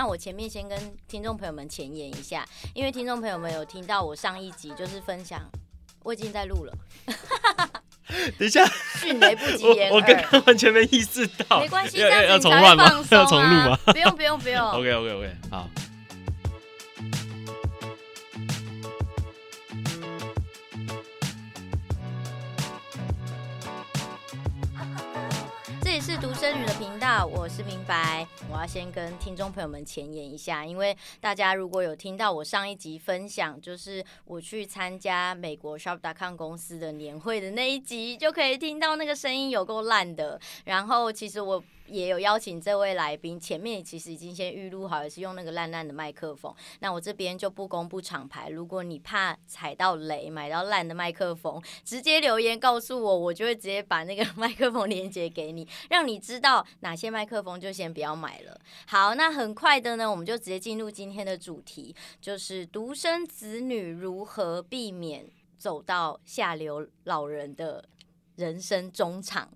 那我前面先跟听众朋友们前言一下，因为听众朋友们有听到我上一集就是分享，我已经在录了。等一下，迅雷不及掩耳，我刚刚完全没意识到。没关系，要要重乱吗？要重录吗？不用不用不用。OK OK OK，好。生女的频道，我是明白。我要先跟听众朋友们前言一下，因为大家如果有听到我上一集分享，就是我去参加美国 Shop.com 公司的年会的那一集，就可以听到那个声音有够烂的。然后其实我。也有邀请这位来宾，前面其实已经先预录好，也是用那个烂烂的麦克风。那我这边就不公布厂牌，如果你怕踩到雷，买到烂的麦克风，直接留言告诉我，我就会直接把那个麦克风连接给你，让你知道哪些麦克风就先不要买了。好，那很快的呢，我们就直接进入今天的主题，就是独生子女如何避免走到下流老人的人生中场。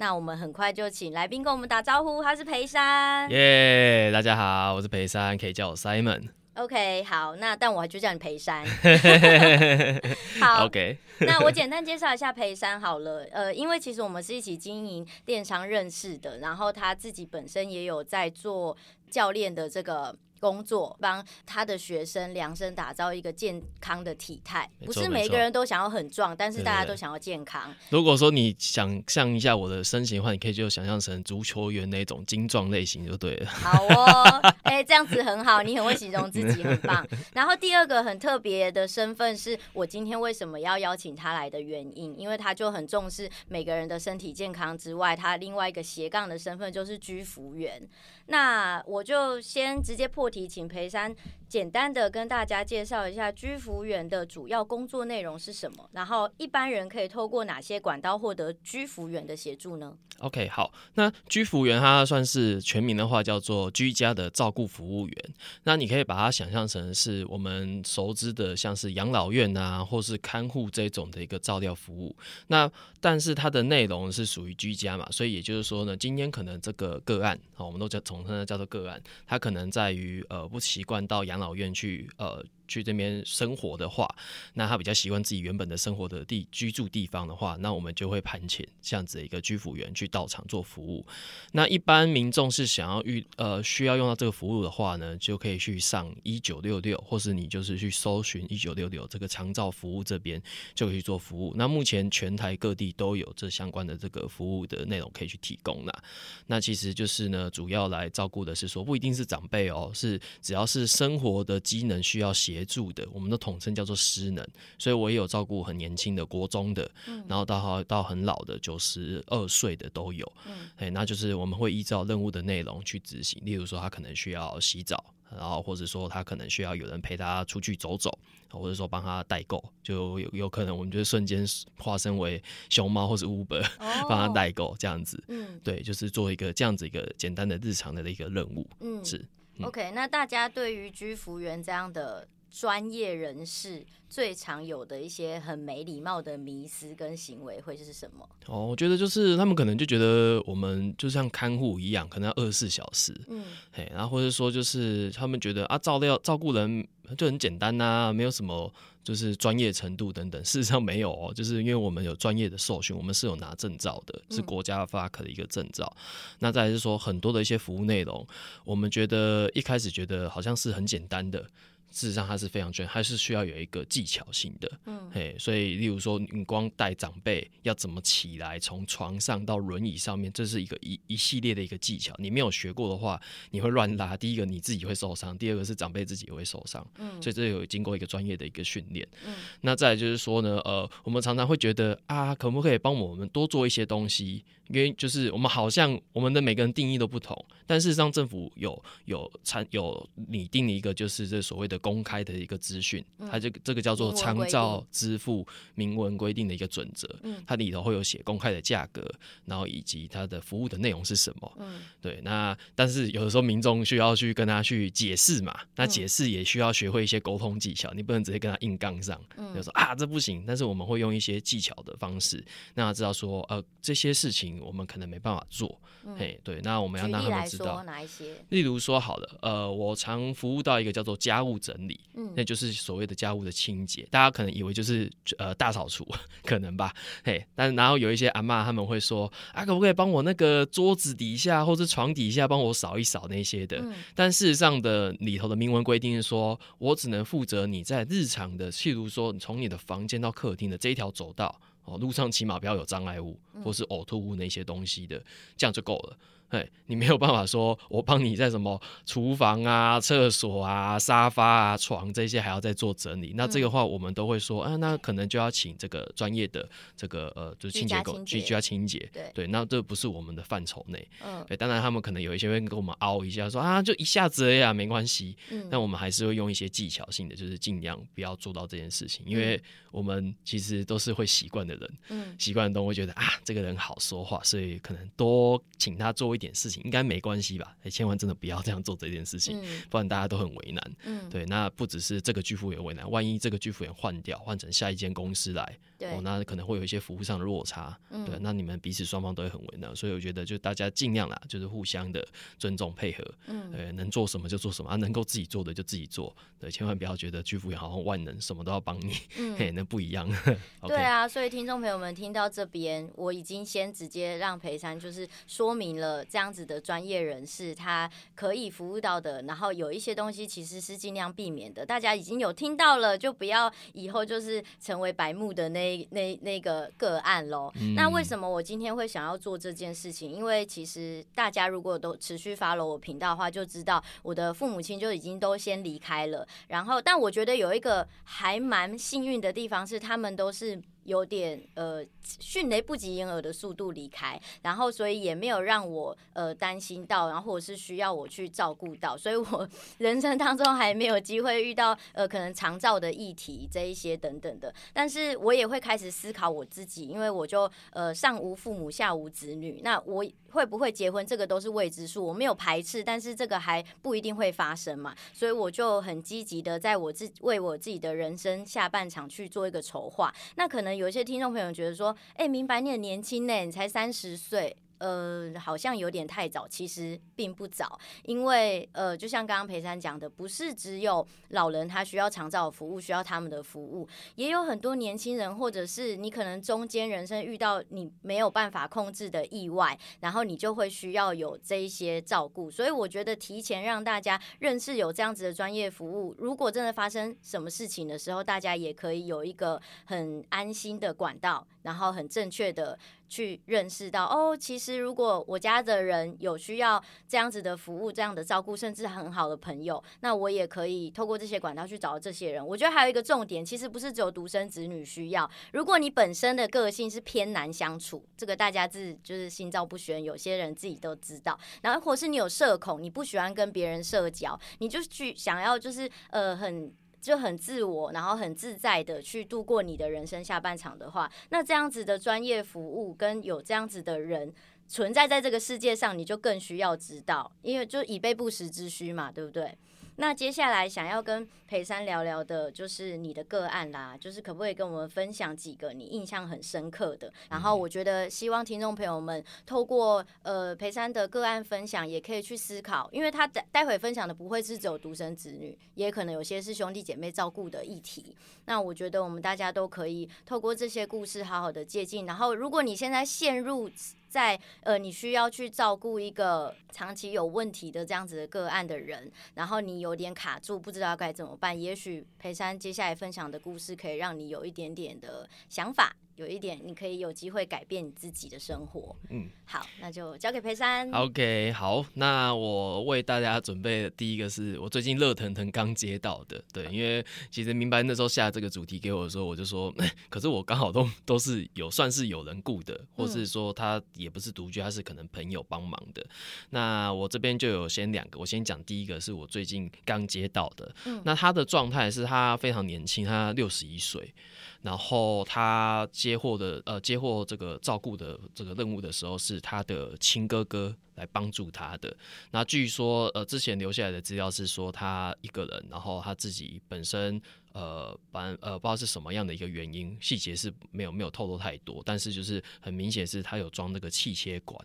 那我们很快就请来宾跟我们打招呼，他是裴山。耶，yeah, 大家好，我是裴山，可以叫我 Simon。OK，好，那但我就叫你裴山。好，OK。那我简单介绍一下裴山好了。呃，因为其实我们是一起经营电商认识的，然后他自己本身也有在做教练的这个。工作帮他的学生量身打造一个健康的体态，不是每个人都想要很壮，但是大家都想要健康。如果说你想象一下我的身形的话，你可以就想象成足球员那种精壮类型就对了。好哦，哎、欸，这样子很好，你很会形容自己，很棒。然后第二个很特别的身份是我今天为什么要邀请他来的原因，因为他就很重视每个人的身体健康之外，他另外一个斜杠的身份就是居服员。那我就先直接破题，请裴山简单的跟大家介绍一下居服员的主要工作内容是什么，然后一般人可以透过哪些管道获得居服员的协助呢？OK，好，那居服员它算是全名的话叫做居家的照顾服务员，那你可以把它想象成是我们熟知的像是养老院啊，或是看护这种的一个照料服务。那但是它的内容是属于居家嘛，所以也就是说呢，今天可能这个个案啊，我们都叫统称它叫做个案，它可能在于呃不习惯到养养老院去呃。去这边生活的话，那他比较习惯自己原本的生活的地居住地方的话，那我们就会派遣这样子的一个居服员去到场做服务。那一般民众是想要遇呃需要用到这个服务的话呢，就可以去上一九六六，或是你就是去搜寻一九六六这个长照服务这边就可以去做服务。那目前全台各地都有这相关的这个服务的内容可以去提供啦。那其实就是呢，主要来照顾的是说不一定是长辈哦，是只要是生活的机能需要协。协助的，我们都统称叫做失能，所以我也有照顾很年轻的国中的，嗯、然后到到很老的九十二岁的都有，嗯，哎，那就是我们会依照任务的内容去执行，例如说他可能需要洗澡，然后或者说他可能需要有人陪他出去走走，或者说帮他代购，就有有可能我们就瞬间化身为熊猫或是 Uber，帮他代购这样子，嗯，对，就是做一个这样子一个简单的日常的一个任务，嗯，是、嗯、OK，那大家对于居服员这样的。专业人士最常有的一些很没礼貌的迷思跟行为会是什么？哦，我觉得就是他们可能就觉得我们就像看护一样，可能要二十四小时，嗯，嘿，然后或者说就是他们觉得啊，照料照顾人就很简单呐、啊，没有什么就是专业程度等等。事实上没有哦，就是因为我们有专业的受训，我们是有拿证照的，是国家发可的一个证照。嗯、那再来是说很多的一些服务内容，我们觉得一开始觉得好像是很简单的。事实上，它是非常专业，还是需要有一个技巧性的。嗯，嘿，所以，例如说，你光带长辈要怎么起来，从床上到轮椅上面，这是一个一一系列的一个技巧。你没有学过的话，你会乱拉。第一个，你自己会受伤；第二个是长辈自己也会受伤。嗯，所以这有经过一个专业的一个训练。嗯，那再来就是说呢，呃，我们常常会觉得啊，可不可以帮我们多做一些东西？因为就是我们好像我们的每个人定义都不同，但事实上政府有有参有拟定一个就是这所谓的。公开的一个资讯，它这个这个叫做参照支付明文规定的一个准则，它里头会有写公开的价格，然后以及它的服务的内容是什么。对，那但是有的时候民众需要去跟他去解释嘛，那解释也需要学会一些沟通技巧，你不能直接跟他硬杠上，就说啊这不行。但是我们会用一些技巧的方式，让他知道说呃这些事情我们可能没办法做。嘿，对，那我们要让他们知道哪一些，例如说好了，呃，我常服务到一个叫做家务整理，嗯，那就是所谓的家务的清洁。大家可能以为就是呃大扫除，可能吧，嘿，但然后有一些阿妈他们会说啊，可不可以帮我那个桌子底下或者床底下帮我扫一扫那些的？嗯，但事实上的里头的明文规定是说，我只能负责你在日常的，譬如说你从你的房间到客厅的这一条走道哦，路上起码不要有障碍物或是呕吐物那些东西的，这样就够了。哎，你没有办法说，我帮你在什么厨房啊、厕所啊、沙发啊、床这些还要再做整理。那这个话，我们都会说，啊，那可能就要请这个专业的这个呃，就是清洁工去居家清洁。对对，那这不是我们的范畴内。嗯，对，当然他们可能有一些会跟我们凹一下，说啊，就一下子呀，没关系。嗯，但我们还是会用一些技巧性的，就是尽量不要做到这件事情，因为我们其实都是会习惯的人。嗯，习惯的都会觉得啊，这个人好说话，所以可能多请他做一点事情应该没关系吧？哎，千万真的不要这样做这件事情，嗯、不然大家都很为难。嗯，对，那不只是这个居服员为难，万一这个居服员换掉，换成下一间公司来，对哦，那可能会有一些服务上的落差。嗯、对，那你们彼此双方都会很为难，所以我觉得就大家尽量啦，就是互相的尊重配合。嗯，对，能做什么就做什么啊，能够自己做的就自己做。对，千万不要觉得居服员好像万能，什么都要帮你。嗯，嘿，那不一样。okay 对啊，所以听众朋友们听到这边，我已经先直接让培珊就是说明了这样子。的专业人士，他可以服务到的，然后有一些东西其实是尽量避免的。大家已经有听到了，就不要以后就是成为白目的那那那个个案喽。嗯、那为什么我今天会想要做这件事情？因为其实大家如果都持续 follow 我频道的话，就知道我的父母亲就已经都先离开了。然后，但我觉得有一个还蛮幸运的地方是，他们都是。有点呃迅雷不及掩耳的速度离开，然后所以也没有让我呃担心到，然后或者是需要我去照顾到，所以我 人生当中还没有机会遇到呃可能长照的议题这一些等等的，但是我也会开始思考我自己，因为我就呃上无父母下无子女，那我会不会结婚这个都是未知数，我没有排斥，但是这个还不一定会发生嘛，所以我就很积极的在我自为我自己的人生下半场去做一个筹划，那可能。有一些听众朋友觉得说：“哎、明白你很年轻呢，你才三十岁。”呃，好像有点太早，其实并不早，因为呃，就像刚刚培珊讲的，不是只有老人他需要长照服务，需要他们的服务，也有很多年轻人，或者是你可能中间人生遇到你没有办法控制的意外，然后你就会需要有这一些照顾。所以我觉得提前让大家认识有这样子的专业服务，如果真的发生什么事情的时候，大家也可以有一个很安心的管道，然后很正确的。去认识到哦，其实如果我家的人有需要这样子的服务、这样的照顾，甚至很好的朋友，那我也可以透过这些管道去找到这些人。我觉得还有一个重点，其实不是只有独生子女需要。如果你本身的个性是偏难相处，这个大家自就是心照不宣，有些人自己都知道。然后或是你有社恐，你不喜欢跟别人社交，你就去想要就是呃很。就很自我，然后很自在的去度过你的人生下半场的话，那这样子的专业服务跟有这样子的人存在在这个世界上，你就更需要知道，因为就以备不时之需嘛，对不对？那接下来想要跟裴山聊聊的，就是你的个案啦，就是可不可以跟我们分享几个你印象很深刻的？然后我觉得希望听众朋友们透过呃裴山的个案分享，也可以去思考，因为他待待会分享的不会是只有独生子女，也可能有些是兄弟姐妹照顾的议题。那我觉得我们大家都可以透过这些故事好好的借鉴。然后如果你现在陷入在呃，你需要去照顾一个长期有问题的这样子的个案的人，然后你有有点卡住，不知道该怎么办。也许裴珊接下来分享的故事可以让你有一点点的想法，有一点，你可以有机会改变你自己的生活。嗯，好，那就交给裴山。OK，好，那我为大家准备的第一个是我最近热腾腾刚接到的，对，因为其实明白那时候下这个主题给我的时候，我就说，欸、可是我刚好都都是有算是有人雇的，或是说他也不是独居，他是可能朋友帮忙的。那我这边就有先两个，我先讲第一个是我最近刚接到的，嗯，那他的状态是他非常年轻，他六十一岁。然后他接获的呃接获这个照顾的这个任务的时候，是他的亲哥哥来帮助他的。那据说呃之前留下来的资料是说他一个人，然后他自己本身呃反呃不知道是什么样的一个原因，细节是没有没有透露太多，但是就是很明显是他有装那个气切管。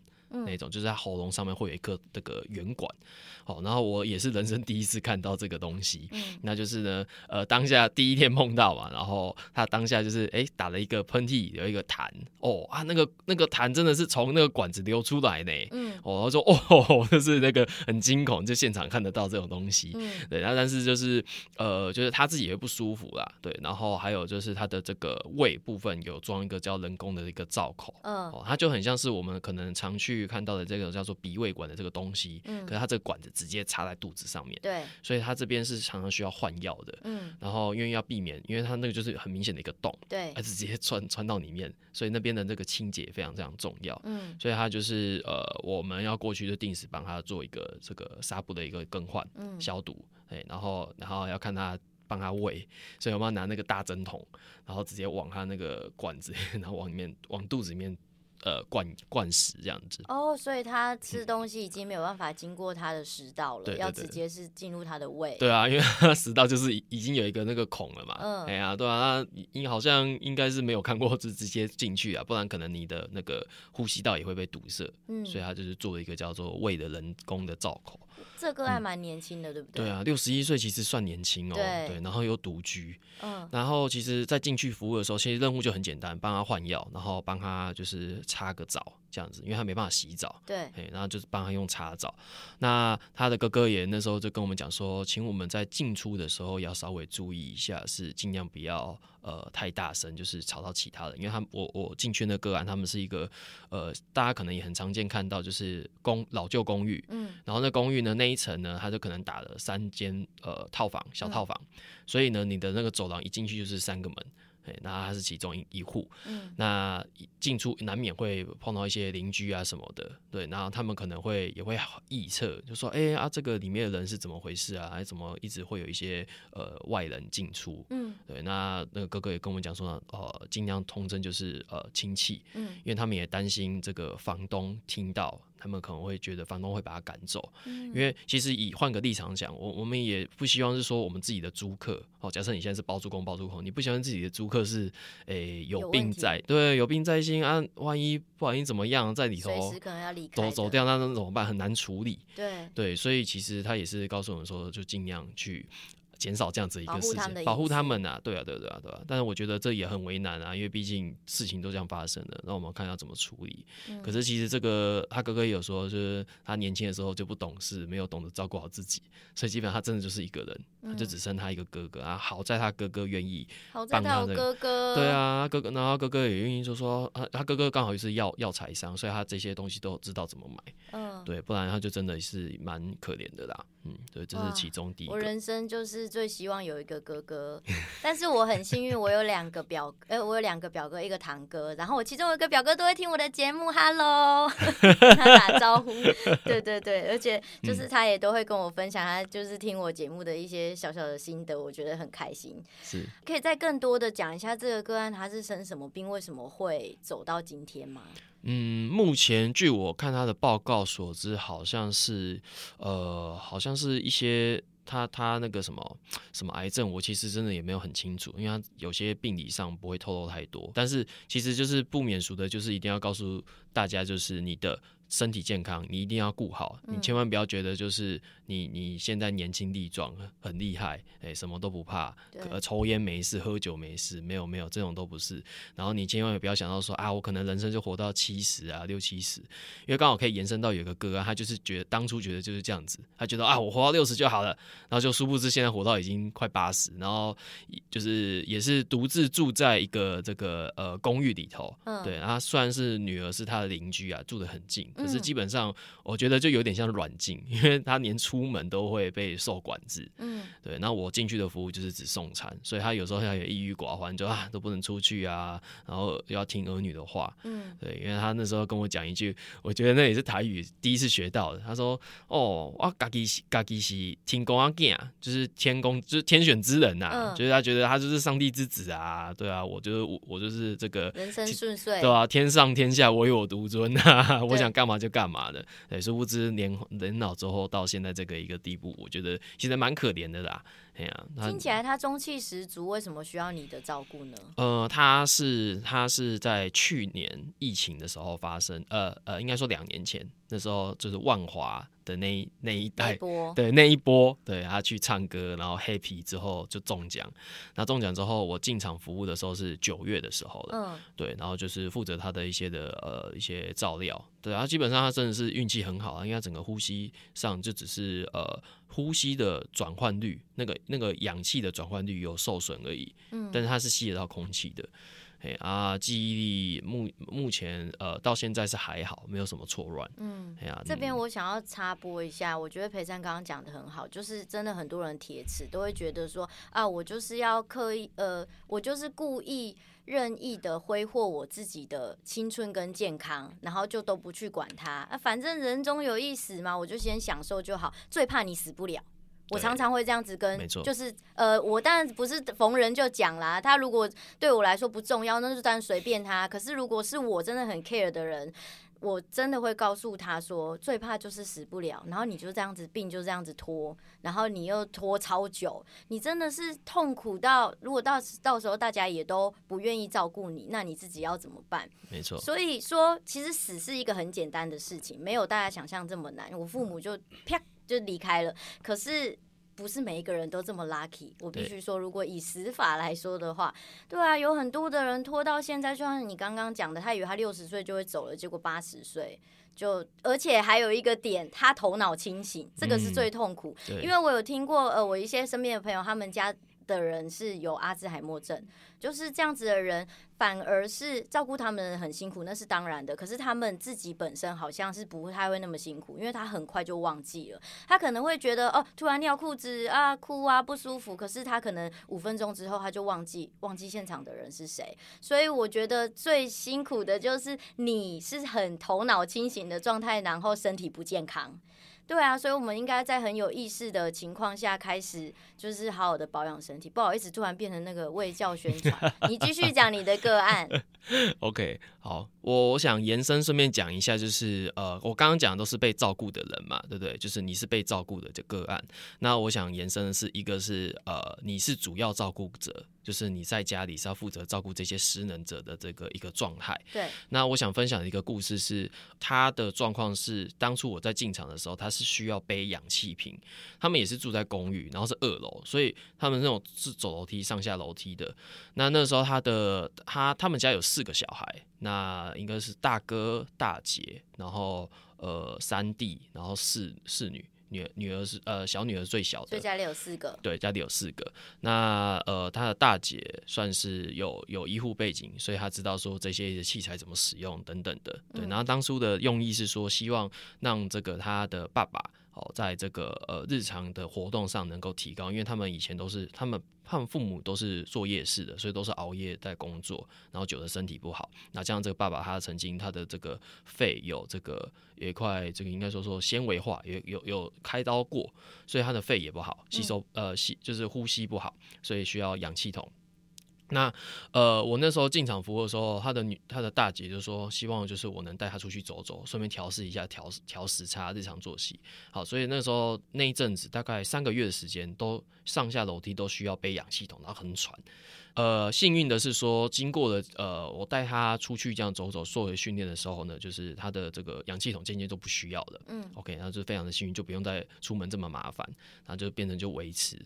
那种就是在喉咙上面会有一颗这个圆管，好，然后我也是人生第一次看到这个东西，嗯，那就是呢，呃，当下第一天碰到嘛，然后他当下就是哎、欸、打了一个喷嚏，有一个痰，哦啊，那个那个痰真的是从那个管子流出来呢，嗯，哦，他说哦，就是那个很惊恐，就现场看得到这种东西，嗯，对，然后但是就是呃，就是他自己也会不舒服啦，对，然后还有就是他的这个胃部分有装一个叫人工的一个造口，嗯，哦，他就很像是我们可能常去。看到的这个叫做鼻胃管的这个东西，嗯，可是它这个管子直接插在肚子上面，对，所以它这边是常常需要换药的，嗯，然后因为要避免，因为它那个就是很明显的一个洞，对，它直接穿穿到里面，所以那边的那个清洁非常非常重要，嗯，所以它就是呃，我们要过去就定时帮他做一个这个纱布的一个更换，嗯，消毒，哎，然后然后要看他帮他喂，所以我们要拿那个大针筒，然后直接往他那个管子，然后往里面往肚子里面。呃，灌灌食这样子哦，oh, 所以他吃东西已经没有办法经过他的食道了，嗯、要直接是进入他的胃。对啊，因为他食道就是已经有一个那个孔了嘛。嗯，哎呀、啊，对啊，那你好像应该是没有看过，就直接进去啊，不然可能你的那个呼吸道也会被堵塞。嗯，所以他就是做了一个叫做胃的人工的造口。这个还蛮年轻的，嗯、对不对？对啊，六十一岁其实算年轻哦。对，对，然后又独居。嗯。然后其实，在进去服务的时候，其实任务就很简单，帮他换药，然后帮他就是擦个澡这样子，因为他没办法洗澡。对。然后就是帮他用擦澡。那他的哥哥也那时候就跟我们讲说，请我们在进出的时候要稍微注意一下，是尽量不要。呃，太大声就是吵到其他人，因为他我我进去那个案，他们是一个呃，大家可能也很常见看到，就是公老旧公寓，嗯，然后那公寓呢那一层呢，他就可能打了三间呃套房小套房，嗯、所以呢，你的那个走廊一进去就是三个门。哎，那他是其中一一户，嗯，那进出难免会碰到一些邻居啊什么的，对，然后他们可能会也会臆测，就说，哎、欸、啊，这个里面的人是怎么回事啊？还是怎么一直会有一些呃外人进出？嗯，对，那那个哥哥也跟我们讲说，呃，尽量通称就是呃亲戚，嗯，因为他们也担心这个房东听到。他们可能会觉得房东会把他赶走，嗯、因为其实以换个立场讲，我我们也不希望是说我们自己的租客，哦，假设你现在是包租公包租婆，你不希望自己的租客是诶、欸、有病在，对，有病在心啊，万一不小心怎么样在里头，走走掉，那那怎么办？很难处理，对对，所以其实他也是告诉我们说，就尽量去。减少这样子一个事情，保护他们啊，对啊，对啊，对啊，对啊。但是我觉得这也很为难啊，因为毕竟事情都这样发生了，那我们看要怎么处理。嗯、可是其实这个他哥哥也有说，就是他年轻的时候就不懂事，没有懂得照顾好自己，所以基本上他真的就是一个人，嗯、他就只剩他一个哥哥啊。好在他哥哥愿意帮他，的他哥哥，对啊，哥哥，然后哥哥也愿意就说，他他哥哥刚好也是药药材商，所以他这些东西都知道怎么买。嗯，对，不然他就真的是蛮可怜的啦。嗯，对，这是其中第一个。我人生就是。最希望有一个哥哥，但是我很幸运，我有两个表，呃、欸，我有两个表哥，一个堂哥，然后我其中有一个表哥都会听我的节目，Hello，他打招呼，对对对，而且就是他也都会跟我分享，他就是听我节目的一些小小的心得，我觉得很开心。是，可以再更多的讲一下这个个案，他是生什么病，为什么会走到今天吗？嗯，目前据我看他的报告所知，好像是，呃，好像是一些。他他那个什么什么癌症，我其实真的也没有很清楚，因为他有些病理上不会透露太多。但是其实就是不免俗的，就是一定要告诉大家，就是你的身体健康，你一定要顾好，你千万不要觉得就是你你现在年轻力壮，很厉害，哎、欸，什么都不怕，呃抽烟没事，喝酒没事，没有没有这种都不是。然后你千万也不要想到说啊，我可能人生就活到七十啊，六七十，因为刚好可以延伸到有个哥啊，他就是觉得当初觉得就是这样子，他觉得啊，我活到六十就好了，然后就殊不知现在活到已经快八十，然后就是也是独自住在一个这个呃公寓里头，嗯，对，他虽然是女儿是他的邻居啊，住得很近，可是基本上我觉得就有点像软禁，因为他连出门都会被受管制，嗯，对。那我进去的服务就是只送餐，所以他有时候他也抑郁寡欢，就啊都不能出去啊，然后要听儿女的话，嗯，对。因为他那时候跟我讲一句，我觉得那也是台语第一次学到的。他说：“哦，我嘎吉西嘎吉西天公阿囝，就是天公，就是天选之人呐、啊，嗯、就是他觉得他就是上帝之子啊，对啊，我就是我，我就是这个人生顺遂，对啊，天上天下唯我独尊啊，我想干嘛就干嘛的，对，殊不知年年老之后到现在这这个一个地步，我觉得其实蛮可怜的啦。”哎呀，听起来他中气十足，为什么需要你的照顾呢？呃，他是他是在去年疫情的时候发生，呃呃，应该说两年前，那时候就是万华的那那一代，对那一波，对他去唱歌，然后黑皮之后就中奖，那中奖之后，我进场服务的时候是九月的时候了，嗯，对，然后就是负责他的一些的呃一些照料，对，他基本上他真的是运气很好啊，因为他整个呼吸上就只是呃。呼吸的转换率，那个那个氧气的转换率有受损而已，嗯，但是它是吸得到空气的，哎啊，记忆力目目前呃到现在是还好，没有什么错乱，嗯，哎呀，这边我想要插播一下，我觉得裴珊刚刚讲的很好，就是真的很多人铁齿都会觉得说啊，我就是要刻意呃，我就是故意。任意的挥霍我自己的青春跟健康，然后就都不去管它啊，反正人终有一死嘛，我就先享受就好。最怕你死不了，我常常会这样子跟，就是呃，我当然不是逢人就讲啦。他如果对我来说不重要，那就当然随便他。可是如果是我真的很 care 的人。我真的会告诉他说，最怕就是死不了，然后你就这样子病就这样子拖，然后你又拖超久，你真的是痛苦到，如果到到时候大家也都不愿意照顾你，那你自己要怎么办？没错。所以说，其实死是一个很简单的事情，没有大家想象这么难。我父母就啪就离开了，可是。不是每一个人都这么 lucky，我必须说，如果以死法来说的话，对啊，有很多的人拖到现在，就像你刚刚讲的，他以为他六十岁就会走了，结果八十岁就，而且还有一个点，他头脑清醒，这个是最痛苦。嗯，因为我有听过，呃，我一些身边的朋友，他们家的人是有阿兹海默症。就是这样子的人，反而是照顾他们很辛苦，那是当然的。可是他们自己本身好像是不太会那么辛苦，因为他很快就忘记了。他可能会觉得哦，突然尿裤子啊，哭啊，不舒服。可是他可能五分钟之后他就忘记，忘记现场的人是谁。所以我觉得最辛苦的就是你是很头脑清醒的状态，然后身体不健康。对啊，所以我们应该在很有意识的情况下开始，就是好好的保养身体。不好意思，突然变成那个卫教宣传。你继续讲你的个案。OK，好，我我想延伸顺便讲一下，就是呃，我刚刚讲的都是被照顾的人嘛，对不对？就是你是被照顾的这个案。那我想延伸的是一个是呃，你是主要照顾者。就是你在家里是要负责照顾这些失能者的这个一个状态。对。那我想分享的一个故事是，他的状况是，当初我在进场的时候，他是需要背氧气瓶。他们也是住在公寓，然后是二楼，所以他们那种是走楼梯上下楼梯的。那那时候他的他他们家有四个小孩，那应该是大哥大姐，然后呃三弟，然后四四女。女女儿是呃小女儿最小的，所以家里有四个。对，家里有四个。那呃，她的大姐算是有有医护背景，所以她知道说这些器材怎么使用等等的。对，然后当初的用意是说，希望让这个她的爸爸。哦，在这个呃日常的活动上能够提高，因为他们以前都是他们他们父母都是做夜市的，所以都是熬夜在工作，然后久了身体不好。那这样这个爸爸他曾经他的这个肺有这个有一块这个应该说说纤维化，有有有开刀过，所以他的肺也不好，吸收呃吸就是呼吸不好，所以需要氧气筒。那呃，我那时候进场服务的时候，他的女他的大姐就说，希望就是我能带他出去走走，顺便调试一下调调时差，日常作息。好，所以那时候那一阵子大概三个月的时间，都上下楼梯都需要背氧气筒，然后很喘。呃，幸运的是说，经过了呃，我带他出去这样走走，做回训练的时候呢，就是他的这个氧气筒渐渐都不需要了。嗯，OK，然后就非常的幸运，就不用再出门这么麻烦，然后就变成就维持。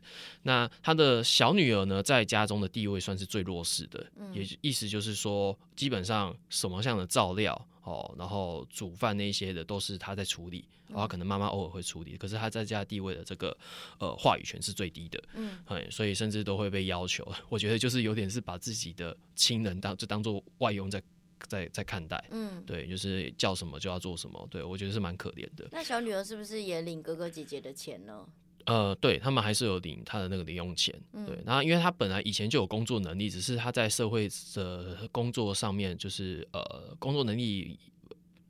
那他的小女儿呢，在家中的地位算是最弱势的，嗯、也意思就是说，基本上什么样的照料。哦，然后煮饭那些的都是他在处理，然后可能妈妈偶尔会处理，可是他在家地位的这个呃话语权是最低的，嗯，所以甚至都会被要求。我觉得就是有点是把自己的亲人当就当做外佣在在在看待，嗯，对，就是叫什么就要做什么，对我觉得是蛮可怜的。那小女儿是不是也领哥哥姐姐的钱呢？呃，对他们还是有领他的那个零用钱，嗯、对。然后，因为他本来以前就有工作能力，只是他在社会的工作上面，就是呃，工作能力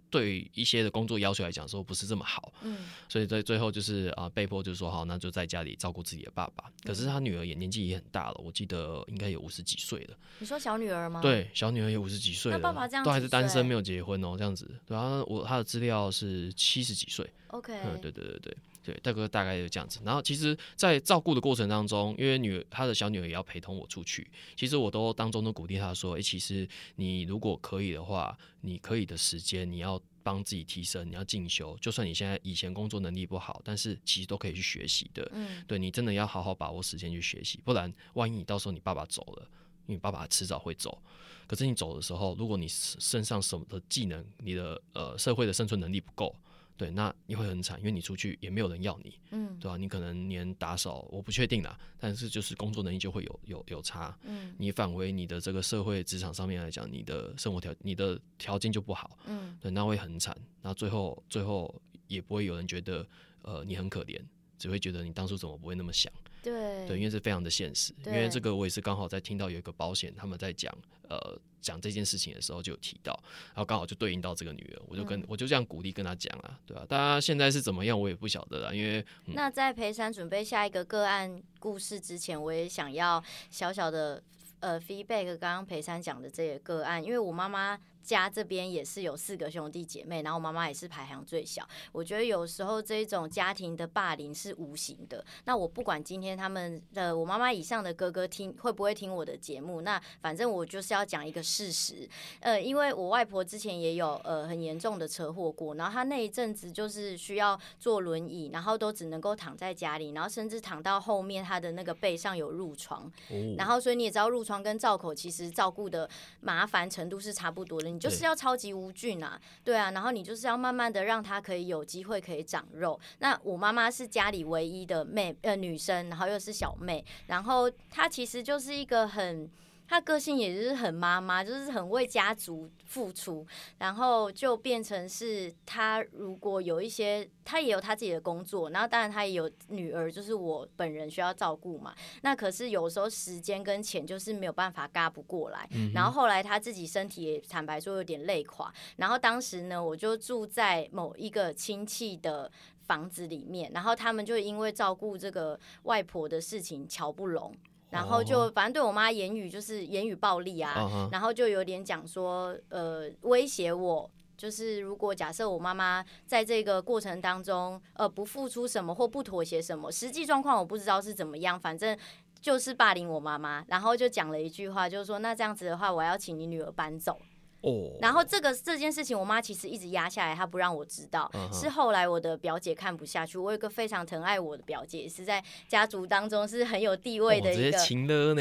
对一些的工作要求来讲说不是这么好，嗯。所以在最后就是啊、呃，被迫就是说好，那就在家里照顾自己的爸爸。可是他女儿也年纪也很大了，我记得应该有五十几岁了。你说小女儿吗？对，小女儿也五十几岁了，爸爸这样都还是单身，没有结婚哦，这样子。然后我他的资料是七十几岁。OK，嗯，对对对对。对，大哥大概就这样子。然后其实，在照顾的过程当中，因为女儿她的小女儿也要陪同我出去，其实我都当中都鼓励她说：“哎，其实你如果可以的话，你可以的时间，你要帮自己提升，你要进修。就算你现在以前工作能力不好，但是其实都可以去学习的。嗯，对你真的要好好把握时间去学习，不然万一你到时候你爸爸走了，因为爸爸迟早会走。可是你走的时候，如果你身上什么的技能，你的呃社会的生存能力不够。”对，那你会很惨，因为你出去也没有人要你，嗯，对吧？你可能连打扫，我不确定啦，但是就是工作能力就会有有有差，嗯，你返回你的这个社会职场上面来讲，你的生活条你的条件就不好，嗯，对，那会很惨，那最后最后也不会有人觉得呃你很可怜，只会觉得你当初怎么不会那么想。对，对，因为是非常的现实。因为这个我也是刚好在听到有一个保险他们在讲，呃，讲这件事情的时候就有提到，然后刚好就对应到这个女儿，我就跟、嗯、我就这样鼓励跟她讲啊，对吧、啊？大家现在是怎么样，我也不晓得啊。因为、嗯、那在裴山准备下一个个案故事之前，我也想要小小的呃 feedback 刚刚裴山讲的这个个案，因为我妈妈。家这边也是有四个兄弟姐妹，然后妈妈也是排行最小。我觉得有时候这种家庭的霸凌是无形的。那我不管今天他们的我妈妈以上的哥哥听会不会听我的节目，那反正我就是要讲一个事实。呃，因为我外婆之前也有呃很严重的车祸过，然后她那一阵子就是需要坐轮椅，然后都只能够躺在家里，然后甚至躺到后面她的那个背上有褥疮。然后所以你也知道褥疮跟造口其实照顾的麻烦程度是差不多的。你就是要超级无菌啊，对啊，然后你就是要慢慢的让它可以有机会可以长肉。那我妈妈是家里唯一的妹呃女生，然后又是小妹，然后她其实就是一个很。他个性也是很妈妈，就是很为家族付出，然后就变成是他如果有一些，他也有他自己的工作，然后当然他也有女儿，就是我本人需要照顾嘛。那可是有时候时间跟钱就是没有办法嘎不过来，然后后来他自己身体也坦白说有点累垮，然后当时呢，我就住在某一个亲戚的房子里面，然后他们就因为照顾这个外婆的事情瞧不拢。然后就反正对我妈言语就是言语暴力啊，uh huh. 然后就有点讲说，呃，威胁我，就是如果假设我妈妈在这个过程当中，呃，不付出什么或不妥协什么，实际状况我不知道是怎么样，反正就是霸凌我妈妈，然后就讲了一句话，就是说那这样子的话，我要请你女儿搬走。哦，然后这个这件事情，我妈其实一直压下来，她不让我知道。Uh. 是后来我的表姐看不下去，我有一个非常疼爱我的表姐，是在家族当中是很有地位的一个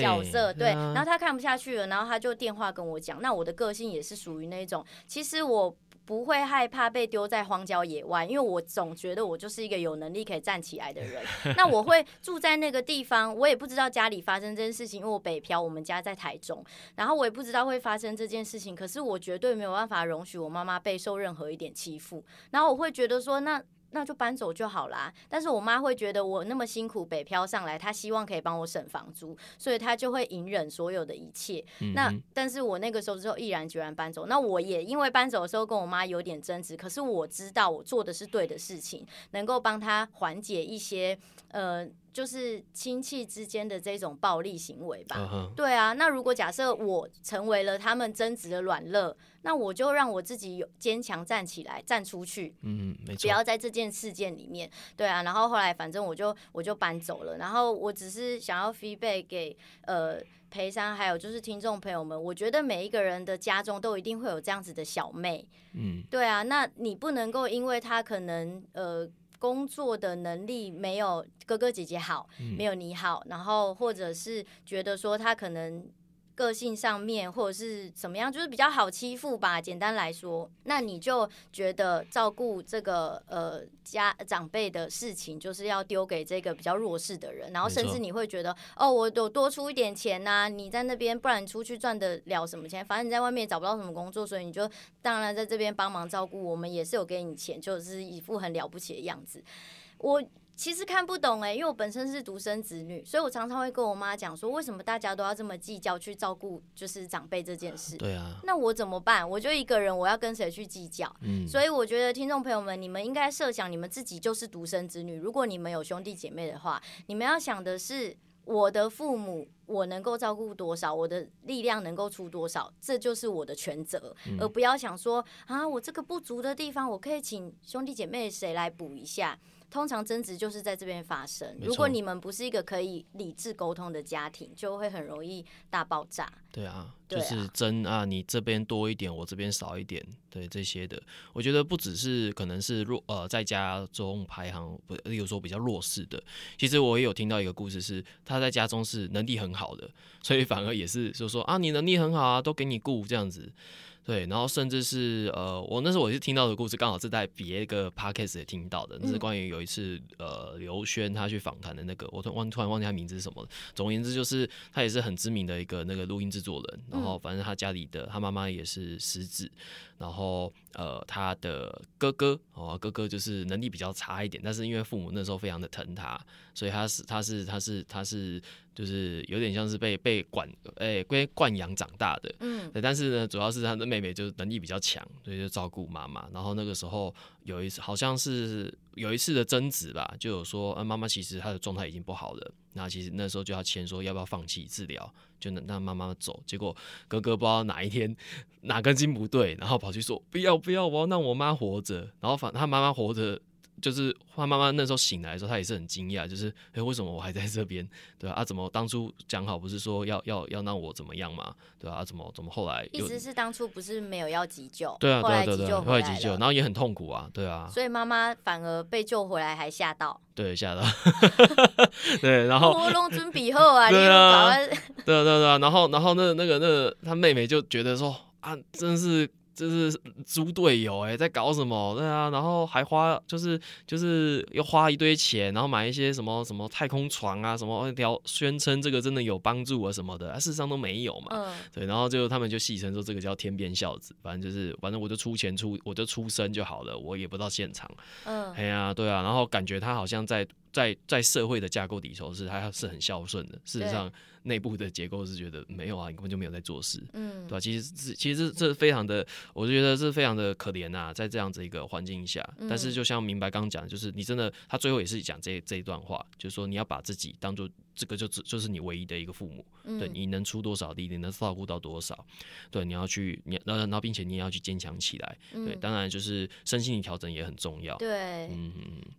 角色。对，然后她看不下去了，然后她就电话跟我讲。那我的个性也是属于那种，其实我。不会害怕被丢在荒郊野外，因为我总觉得我就是一个有能力可以站起来的人。那我会住在那个地方，我也不知道家里发生这件事情，因为我北漂，我们家在台中，然后我也不知道会发生这件事情。可是我绝对没有办法容许我妈妈被受任何一点欺负，然后我会觉得说那。那就搬走就好啦。但是我妈会觉得我那么辛苦北漂上来，她希望可以帮我省房租，所以她就会隐忍所有的一切。嗯、那但是我那个时候之后毅然决然搬走。那我也因为搬走的时候跟我妈有点争执，可是我知道我做的是对的事情，能够帮她缓解一些呃。就是亲戚之间的这种暴力行为吧。Uh huh. 对啊，那如果假设我成为了他们争执的软肋，那我就让我自己有坚强站起来，站出去。嗯，没错。不要在这件事件里面。对啊，然后后来反正我就我就搬走了。然后我只是想要 feedback 给呃裴山，还有就是听众朋友们，我觉得每一个人的家中都一定会有这样子的小妹。嗯，对啊，那你不能够因为他可能呃。工作的能力没有哥哥姐姐好，没有你好，然后或者是觉得说他可能。个性上面或者是怎么样，就是比较好欺负吧。简单来说，那你就觉得照顾这个呃家长辈的事情，就是要丢给这个比较弱势的人，然后甚至你会觉得，哦，我有多出一点钱呐、啊，你在那边，不然你出去赚得了什么钱？反正你在外面也找不到什么工作，所以你就当然在这边帮忙照顾。我们也是有给你钱，就是一副很了不起的样子。我。其实看不懂哎、欸，因为我本身是独生子女，所以我常常会跟我妈讲说，为什么大家都要这么计较去照顾就是长辈这件事？对啊，那我怎么办？我就一个人，我要跟谁去计较？嗯，所以我觉得听众朋友们，你们应该设想你们自己就是独生子女，如果你们有兄弟姐妹的话，你们要想的是我的父母，我能够照顾多少，我的力量能够出多少，这就是我的全责，嗯、而不要想说啊，我这个不足的地方，我可以请兄弟姐妹谁来补一下。通常争执就是在这边发生。如果你们不是一个可以理智沟通的家庭，就会很容易大爆炸。对啊，就是争啊，你这边多一点，我这边少一点，对这些的，我觉得不只是可能是弱呃，在家中排行不，例如说比较弱势的。其实我也有听到一个故事，是他在家中是能力很好的，所以反而也是就说啊，你能力很好啊，都给你顾这样子。对，然后甚至是呃，我那时候我是听到的故事，刚好是在别一个 podcast 也听到的，那是关于有一次呃刘轩他去访谈的那个，我突然突然忘记他名字是什么了。总而言之，就是他也是很知名的一个那个录音制作人，然后反正他家里的他妈妈也是失智，然后呃他的哥哥哦哥哥就是能力比较差一点，但是因为父母那时候非常的疼他，所以他是他是他是他是。就是有点像是被被管诶被惯养长大的，嗯，但是呢，主要是他的妹妹就是能力比较强，所以就照顾妈妈。然后那个时候有一次好像是有一次的争执吧，就有说，啊，妈妈其实她的状态已经不好了，那其实那时候就要签说要不要放弃治疗，就能让妈妈走。结果哥哥不知道哪一天哪根筋不对，然后跑去说不要不要，我要让我妈活着。然后反他妈妈活着。就是他妈妈那时候醒来的时候，他也是很惊讶，就是哎、欸，为什么我还在这边？对啊，啊，怎么当初讲好不是说要要要让我怎么样嘛？对啊，怎么怎么后来？意思是当初不是没有要急救？对啊，后来对对对，后来急救，然后也很痛苦啊，对啊。所以妈妈反而被救回来还吓到。对，吓到。对，然后。我弄准备后啊！对啊。对对对啊，然后然后那那个那个他妹妹就觉得说啊，真是。这是猪队友哎，在搞什么？对啊，然后还花就是就是又花一堆钱，然后买一些什么什么太空床啊，什么聊宣称这个真的有帮助啊什么的，啊事实上都没有嘛。嗯。对，然后就他们就戏称说这个叫天边孝子，反正就是反正我就出钱出我就出声就好了，我也不到现场。嗯。哎呀，对啊，然后感觉他好像在在在社会的架构底头是他是很孝顺的，事实上。内部的结构是觉得没有啊，你根本就没有在做事，嗯，对吧？其实是其实这非常的，我觉得是非常的可怜呐，在这样子一个环境下。但是就像明白刚刚讲的，就是你真的，他最后也是讲这这一段话，就是说你要把自己当做。这个就只就是你唯一的一个父母，嗯、对，你能出多少力，你能照顾到多少，对，你要去，你然后然后并且你也要去坚强起来，嗯、对，当然就是身心的调整也很重要，对，嗯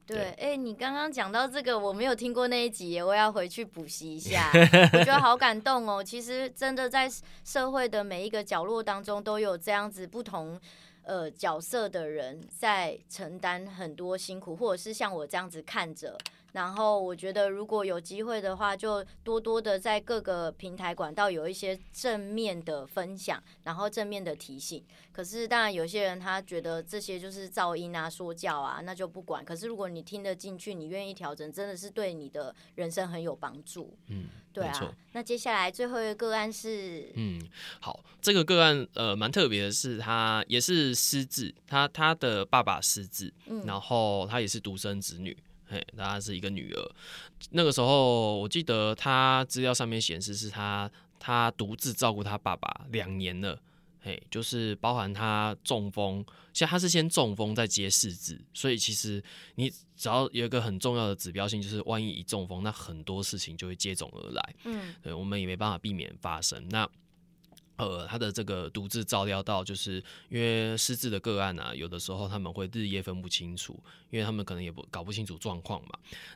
对，哎、欸，你刚刚讲到这个，我没有听过那一集，我要回去补习一下，我觉得好感动哦。其实真的在社会的每一个角落当中，都有这样子不同呃角色的人在承担很多辛苦，或者是像我这样子看着。然后我觉得，如果有机会的话，就多多的在各个平台管道有一些正面的分享，然后正面的提醒。可是当然，有些人他觉得这些就是噪音啊、说教啊，那就不管。可是如果你听得进去，你愿意调整，真的是对你的人生很有帮助。嗯，对啊。那接下来最后一个个案是，嗯，好，这个个案呃蛮特别的是，他也是失智，他他的爸爸失智，嗯，然后他也是独生子女。嘿，她是一个女儿。那个时候，我记得她资料上面显示是她，她独自照顾她爸爸两年了。嘿，就是包含她中风，像她是先中风再接四肢，所以其实你只要有一个很重要的指标性，就是万一一中风，那很多事情就会接踵而来。嗯，对，我们也没办法避免发生。那呃，他的这个独自照料到，就是因为失智的个案啊，有的时候他们会日夜分不清楚，因为他们可能也不搞不清楚状况嘛。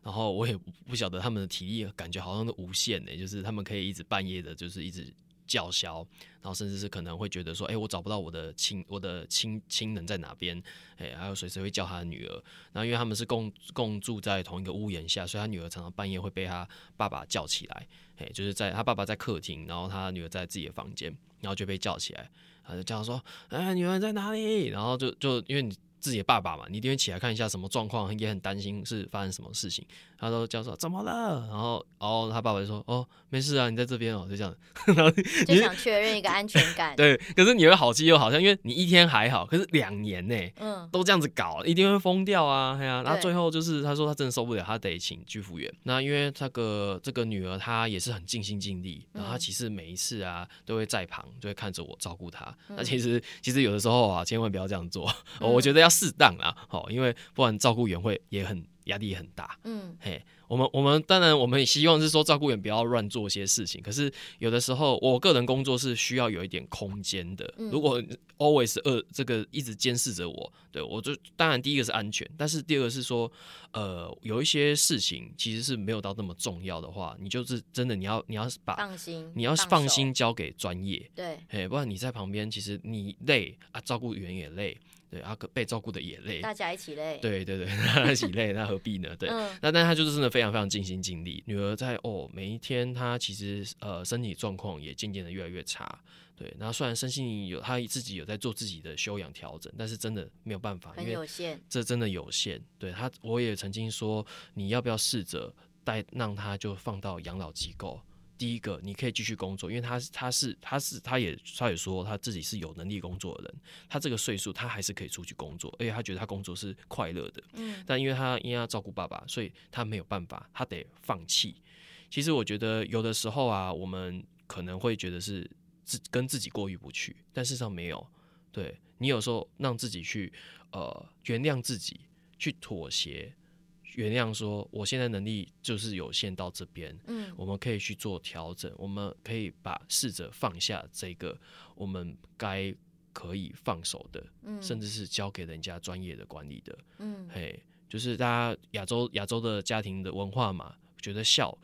然后我也不晓得他们的体力感觉好像都无限的，就是他们可以一直半夜的，就是一直叫嚣，然后甚至是可能会觉得说，哎、我找不到我的亲，我的亲亲人在哪边？哎、还有随时会叫他的女儿。然后因为他们是共共住在同一个屋檐下，所以他女儿常常半夜会被他爸爸叫起来。哎、就是在他爸爸在客厅，然后他女儿在自己的房间。然后就被叫起来，他就叫说：“哎，女儿在哪里？”然后就就因为你自己的爸爸嘛，你一定会起来看一下什么状况，也很担心是发生什么事情。他都叫说：“怎么了？”然后，然后他爸爸就说：“哦，没事啊，你在这边哦。”就这样，然后就想确认一个安全感。对，可是你会好气又好笑，因为你一天还好，可是两年呢，嗯，都这样子搞，一定会疯掉啊！对啊，然后最后就是他说他真的受不了，他得请居服员。那因为这个这个女儿她也是很尽心尽力，然后她其实每一次啊都会在旁，就会看着我照顾她。嗯、那其实其实有的时候啊，千万不要这样做，嗯、我觉得要适当啦，好，因为不然照顾员会也很。压力也很大，嗯，嘿，我们我们当然我们也希望是说照顾员不要乱做些事情，可是有的时候我个人工作是需要有一点空间的。嗯、如果 always 二这个一直监视着我，对我就当然第一个是安全，但是第二个是说，呃，有一些事情其实是没有到那么重要的话，你就是真的你要你要把放心，你要放心交给专业，对，嘿，不然你在旁边其实你累啊，照顾员也累。对，阿哥被照顾的也累，大家一起累。对对对，大家一起累，那何必呢？对，嗯、那但他就是真的非常非常尽心尽力。女儿在哦，每一天她其实呃身体状况也渐渐的越来越差。对，然后虽然身心有她自己有在做自己的修养调整，但是真的没有办法，很有限，这真的有限。对他，我也曾经说，你要不要试着带让他就放到养老机构？第一个，你可以继续工作，因为他是他是他是他也他也说他自己是有能力工作的人，他这个岁数他还是可以出去工作，而且他觉得他工作是快乐的。嗯，但因为他因为要照顾爸爸，所以他没有办法，他得放弃。其实我觉得有的时候啊，我们可能会觉得是自跟自己过意不去，但事实上没有。对，你有时候让自己去呃原谅自己，去妥协。原谅说，我现在能力就是有限到这边，嗯，我们可以去做调整，我们可以把试着放下这个我们该可以放手的，嗯，甚至是交给人家专业的管理的，嗯，嘿，就是大家亚洲亚洲的家庭的文化嘛，觉得孝。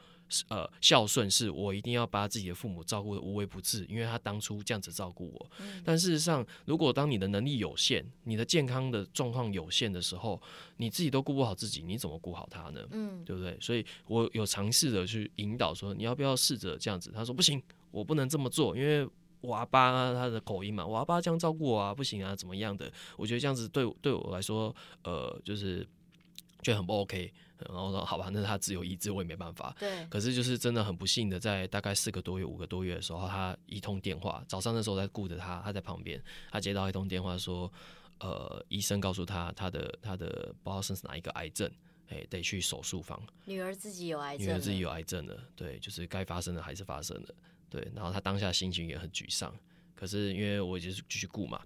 呃，孝顺是我一定要把自己的父母照顾的无微不至，因为他当初这样子照顾我。嗯、但事实上，如果当你的能力有限，你的健康的状况有限的时候，你自己都顾不好自己，你怎么顾好他呢？嗯，对不对？所以我有尝试着去引导说，你要不要试着这样子？他说不行，我不能这么做，因为我阿爸他的口音嘛，我阿爸这样照顾我啊，不行啊，怎么样的？我觉得这样子对对我来说，呃，就是觉得很不 OK。然后说好吧，那是他自由意志，我也没办法。对。可是就是真的很不幸的，在大概四个多月、五个多月的时候，他一通电话，早上那时候在顾着他，他在旁边，他接到一通电话说，呃，医生告诉他，他的他的不知道是哪一个癌症，哎，得去手术房。女儿自己有癌症。女儿自己有癌症了，对，就是该发生的还是发生了，对。然后他当下心情也很沮丧。可是因为我就是继续顾嘛，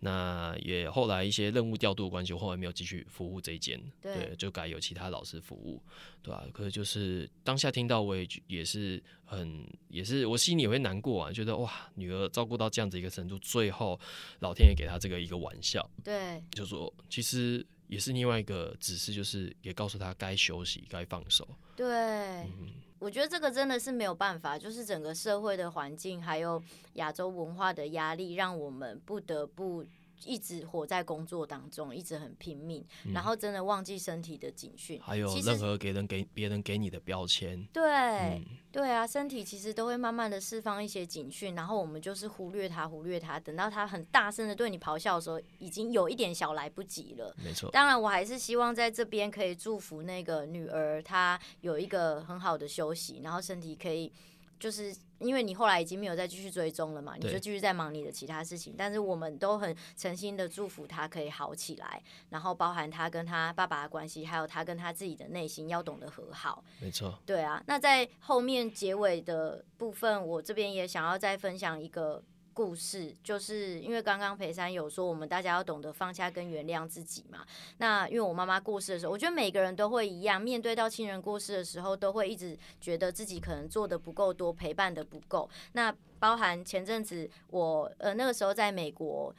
那也后来一些任务调度的关系，我后来没有继续服务这一间，对，对，就改由其他老师服务，对吧、啊？可是就是当下听到我也也是很，也是我心里也会难过啊，觉得哇，女儿照顾到这样子一个程度，最后老天爷给她这个一个玩笑，对，就说其实也是另外一个指示，就是也告诉她该休息，该放手，对。嗯我觉得这个真的是没有办法，就是整个社会的环境，还有亚洲文化的压力，让我们不得不一直活在工作当中，一直很拼命，嗯、然后真的忘记身体的警讯，还有任何给人给别人给你的标签。对，嗯、对啊，身体其实都会慢慢的释放一些警讯，然后我们就是忽略它，忽略它，等到它很大声的对你咆哮的时候，已经有一点小来不及了。没错。当然，我还是希望在这边可以祝福那个女儿，她有一个很好的休息，然后身体可以。就是因为你后来已经没有再继续追踪了嘛，你就继续在忙你的其他事情。但是我们都很诚心的祝福他可以好起来，然后包含他跟他爸爸的关系，还有他跟他自己的内心要懂得和好。没错，对啊。那在后面结尾的部分，我这边也想要再分享一个故事，就是因为刚刚裴珊有说，我们大家要懂得放下跟原谅自己嘛。那因为我妈妈过世的时候，我觉得每个人都会一样，面对到亲人过世的时候，都会一直觉得自己可能做的不够多，陪伴的不够。那包含前阵子我呃那个时候在美国。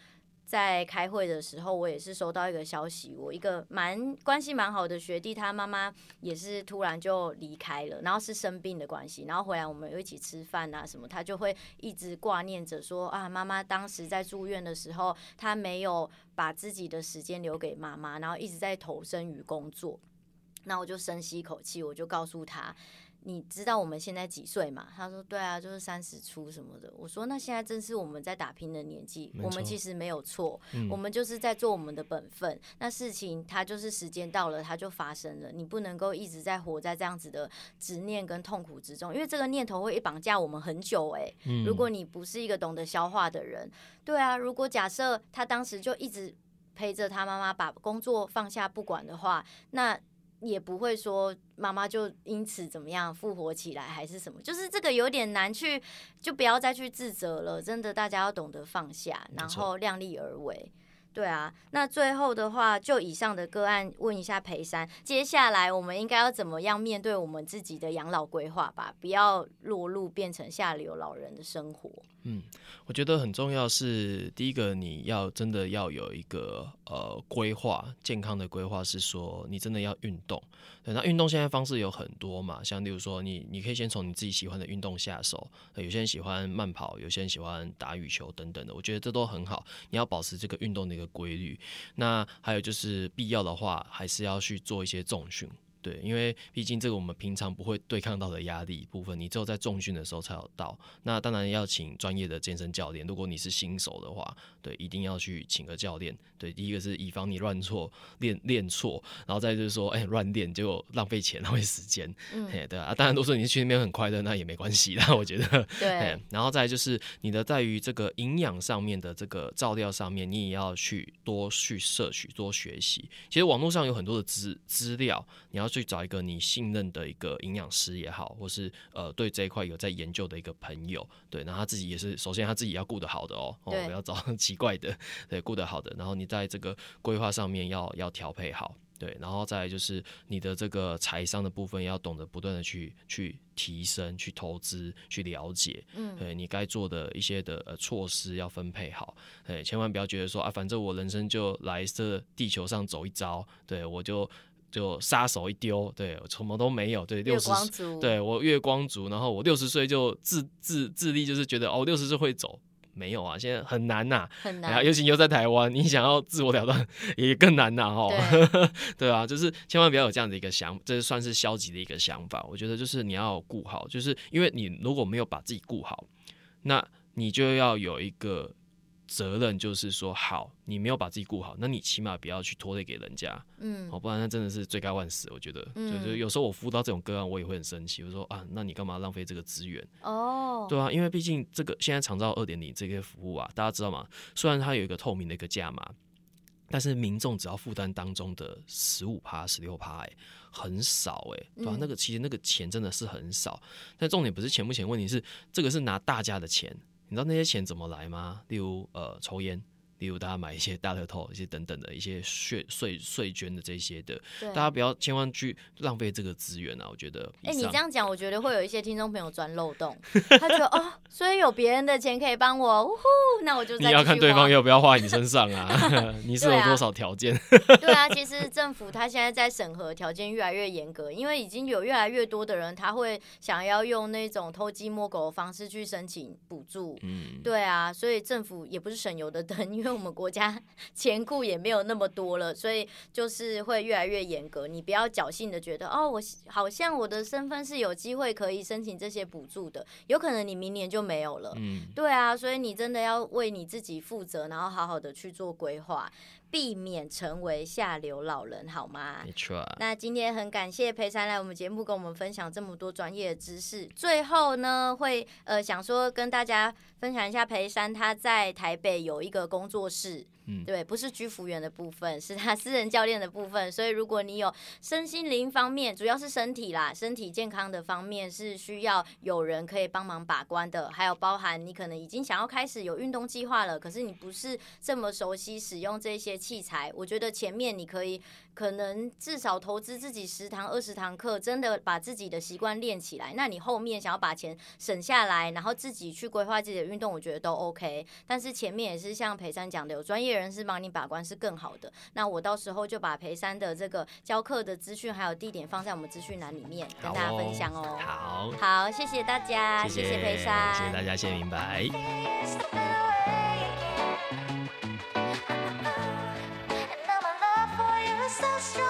在开会的时候，我也是收到一个消息，我一个蛮关系蛮好的学弟，他妈妈也是突然就离开了，然后是生病的关系，然后回来我们又一起吃饭啊什么，他就会一直挂念着说啊，妈妈当时在住院的时候，他没有把自己的时间留给妈妈，然后一直在投身于工作，那我就深吸一口气，我就告诉他。你知道我们现在几岁吗？他说对啊，就是三十出什么的。我说那现在正是我们在打拼的年纪，我们其实没有错，嗯，我们就是在做我们的本分。那事情它就是时间到了，它就发生了。你不能够一直在活在这样子的执念跟痛苦之中，因为这个念头会绑架我们很久。哎，如果你不是一个懂得消化的人，对啊，如果假设他当时就一直陪着他妈妈把工作放下不管的话，那。也不会说妈妈就因此怎么样复活起来还是什么，就是这个有点难去，就不要再去自责了。真的，大家要懂得放下，然后量力而为。对啊，那最后的话，就以上的个案问一下培珊，接下来我们应该要怎么样面对我们自己的养老规划吧？不要落入变成下流老人的生活。嗯，我觉得很重要是第一个，你要真的要有一个呃规划，健康的规划是说你真的要运动。对，那运动现在方式有很多嘛，像例如说你你可以先从你自己喜欢的运动下手，有些人喜欢慢跑，有些人喜欢打羽球等等的，我觉得这都很好。你要保持这个运动的一个规律。那还有就是必要的话，还是要去做一些重训。对，因为毕竟这个我们平常不会对抗到的压力部分，你只有在重训的时候才有到。那当然要请专业的健身教练。如果你是新手的话，对，一定要去请个教练。对，第一个是以防你乱错练练错，然后再就是说，哎，乱练结果浪费钱浪费时间。嗯，对啊。当然，如果说你去那边很快乐，那也没关系啦，我觉得。对。然后再就是你的在于这个营养上面的这个照料上面，你也要去多去摄取多学习。其实网络上有很多的资资料，你要去。去找一个你信任的一个营养师也好，或是呃对这一块有在研究的一个朋友，对，然后他自己也是，首先他自己要顾得好的哦，哦，不要找很 奇怪的，对，顾得好的，然后你在这个规划上面要要调配好，对，然后再来就是你的这个财商的部分要懂得不断的去去提升、去投资、去了解，嗯，对，你该做的一些的呃措施要分配好，对，千万不要觉得说啊，反正我人生就来这地球上走一遭，对我就。就杀手一丢，对，我什么都没有，对，六十，对我月光族，然后我六十岁就自自自立，就是觉得哦，六十岁会走，没有啊，现在很难呐、啊，很难，尤其又在台湾，你想要自我了断 也更难呐，哈，对，对啊，就是千万不要有这样的一个想，这算是消极的一个想法，我觉得就是你要顾好，就是因为你如果没有把自己顾好，那你就要有一个。责任就是说，好，你没有把自己顾好，那你起码不要去拖累给人家，嗯，好，不然那真的是罪该万死。我觉得，嗯、就就有时候我辅导这种个案，我也会很生气，我说啊，那你干嘛浪费这个资源？哦，对啊，因为毕竟这个现在长照二点零这些服务啊，大家知道吗？虽然它有一个透明的一个价码，但是民众只要负担当中的十五趴、十六趴，哎，很少哎，对吧、啊？嗯、那个其实那个钱真的是很少，但重点不是钱不钱，问题是这个是拿大家的钱。你知道那些钱怎么来吗？例如，呃，抽烟。例如，大家买一些大乐透、一些等等的一些税税税捐的这些的，大家不要千万去浪费这个资源啊！我觉得，哎、欸，你这样讲，我觉得会有一些听众朋友钻漏洞，他觉得哦，所以有别人的钱可以帮我，呜呼，那我就你要看对方要不要花你身上啊？你是有多少条件？对啊，其实政府他现在在审核条件越来越严格，因为已经有越来越多的人他会想要用那种偷鸡摸狗的方式去申请补助。嗯，对啊，所以政府也不是省油的灯，因为因为我们国家 钱库也没有那么多了，所以就是会越来越严格。你不要侥幸的觉得哦，我好像我的身份是有机会可以申请这些补助的，有可能你明年就没有了。嗯，对啊，所以你真的要为你自己负责，然后好好的去做规划，避免成为下流老人，好吗？没错。那今天很感谢裴珊来我们节目跟我们分享这么多专业的知识。最后呢，会呃想说跟大家。分享一下裴珊，他在台北有一个工作室，对，不是居服员的部分，是他私人教练的部分。所以如果你有身心灵方面，主要是身体啦，身体健康的方面是需要有人可以帮忙把关的，还有包含你可能已经想要开始有运动计划了，可是你不是这么熟悉使用这些器材，我觉得前面你可以可能至少投资自己十堂二十堂课，真的把自己的习惯练起来。那你后面想要把钱省下来，然后自己去规划自己的运动，我觉得都 OK。但是前面也是像裴山讲的，有专业人士帮你把关是更好的。那我到时候就把裴山的这个教课的资讯还有地点放在我们资讯栏里面跟大家分享哦。好，好，谢谢大家，谢谢，谢谢培珊，谢谢大家，谢谢明白。so strong.